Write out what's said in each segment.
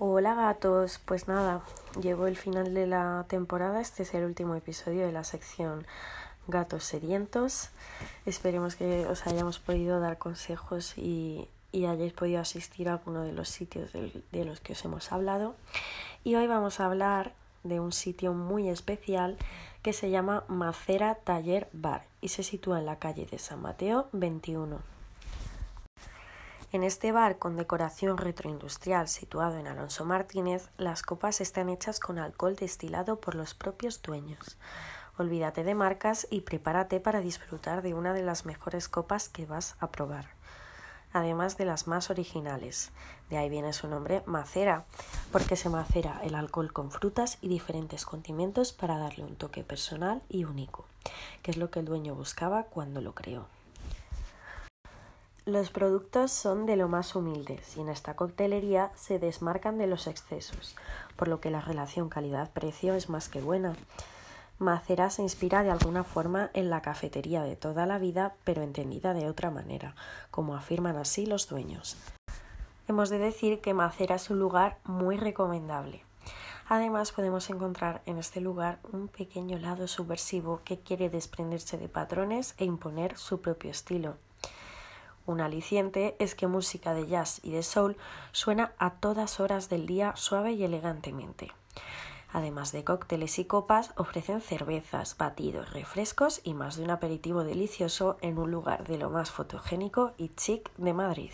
Hola gatos, pues nada, llegó el final de la temporada, este es el último episodio de la sección Gatos Sedientos. Esperemos que os hayamos podido dar consejos y, hayáis podido asistir a alguno de los sitios de los que os hemos hablado. Y hoy vamos a hablar de un sitio muy especial que se llama Macera Taller Bar y se sitúa en la calle de San Mateo 21. En este bar con decoración retroindustrial situado en Alonso Martínez, las copas están hechas con alcohol destilado por los propios dueños. Olvídate de marcas y prepárate para disfrutar de una de las mejores copas que vas a probar, además de las más originales. De ahí viene su nombre macera, porque se macera el alcohol con frutas y diferentes condimentos para darle un toque personal y único, que es lo que el dueño buscaba cuando lo creó. Los productos son de lo más humildes y en esta coctelería se desmarcan de los excesos, por lo que la relación calidad-precio es más que buena. Macera se inspira de alguna forma en la cafetería de toda la vida, pero entendida de otra manera, como afirman así los dueños. Hemos de decir que Macera es un lugar muy recomendable. Además podemos encontrar en este lugar un pequeño lado subversivo que quiere desprenderse de patrones e imponer su propio estilo. Un aliciente es que música de jazz y de soul suena a todas horas del día suave y elegantemente. Además de cócteles y copas, ofrecen cervezas, batidos, refrescos y más de un aperitivo delicioso en un lugar de lo más fotogénico y chic de Madrid.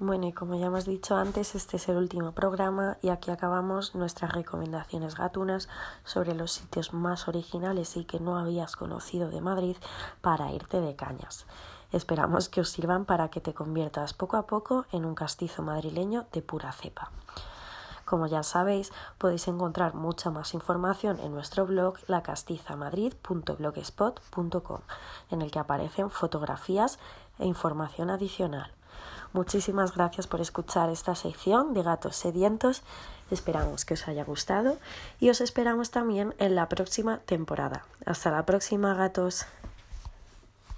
Bueno, y como ya hemos dicho antes, este es el último programa y aquí acabamos nuestras recomendaciones gatunas sobre los sitios más originales y que no habías conocido de Madrid para irte de cañas. Esperamos que os sirvan para que te conviertas poco a poco en un castizo madrileño de pura cepa. Como ya sabéis, podéis encontrar mucha más información en nuestro blog lacastizamadrid.blogspot.com, en el que aparecen fotografías e información adicional. Muchísimas gracias por escuchar esta sección de Gatos Sedientos. Esperamos que os haya gustado y os esperamos también en la próxima temporada. Hasta la próxima, gatos.